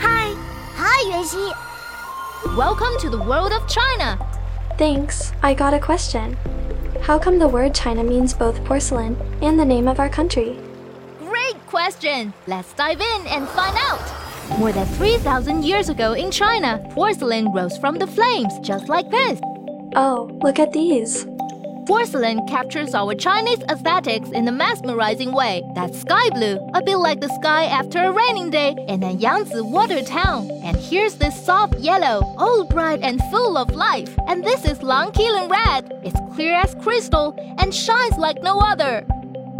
Hi. Hi, Yuanxi. Welcome to the world of China. Thanks. I got a question. How come the word China means both porcelain and the name of our country? Great question! Let's dive in and find out! More than 3,000 years ago in China, porcelain rose from the flames just like this. Oh, look at these. Porcelain captures our Chinese aesthetics in a mesmerizing way. That's sky blue, a bit like the sky after a raining day in a Yangtze water town. And here's this soft yellow, all bright and full of life. And this is Langqilan red. It's clear as crystal and shines like no other.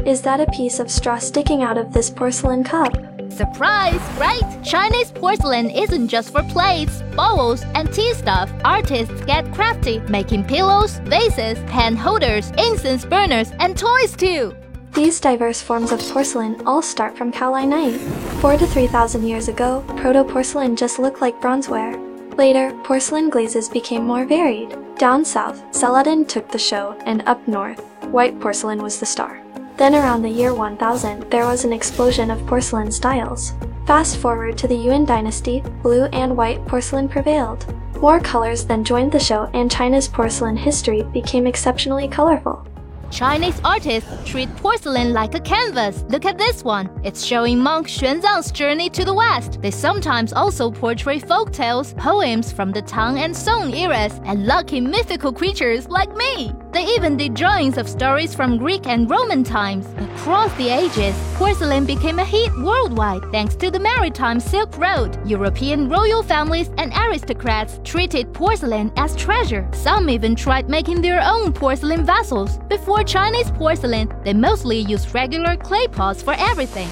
Is that a piece of straw sticking out of this porcelain cup? Surprise, right? Chinese porcelain isn't just for plates, bowls, and tea stuff. Artists get crafty, making pillows, vases, pen holders, incense burners, and toys too. These diverse forms of porcelain all start from kaolinite. Four to 3,000 years ago, proto-porcelain just looked like bronzeware. Later, porcelain glazes became more varied. Down south, Celadon took the show, and up north, white porcelain was the star. Then around the year 1000, there was an explosion of porcelain styles. Fast forward to the Yuan dynasty, blue and white porcelain prevailed. More colors then joined the show and China's porcelain history became exceptionally colorful. Chinese artists treat porcelain like a canvas. Look at this one. It's showing monk Xuanzang's journey to the west. They sometimes also portray folk tales, poems from the Tang and Song eras, and lucky mythical creatures like me. They even did drawings of stories from Greek and Roman times. Across the ages, porcelain became a hit worldwide thanks to the maritime Silk Road. European royal families and aristocrats treated porcelain as treasure. Some even tried making their own porcelain vessels. Before Chinese porcelain, they mostly use regular clay pots for everything.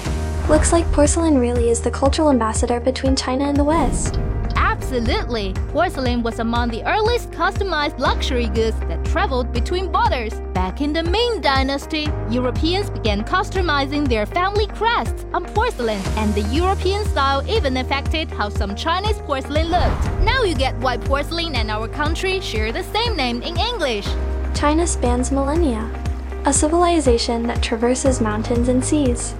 Looks like porcelain really is the cultural ambassador between China and the West. Absolutely! Porcelain was among the earliest customized luxury goods that traveled between borders. Back in the Ming Dynasty, Europeans began customizing their family crests on porcelain, and the European style even affected how some Chinese porcelain looked. Now you get why porcelain and our country share the same name in English. China spans millennia, a civilization that traverses mountains and seas.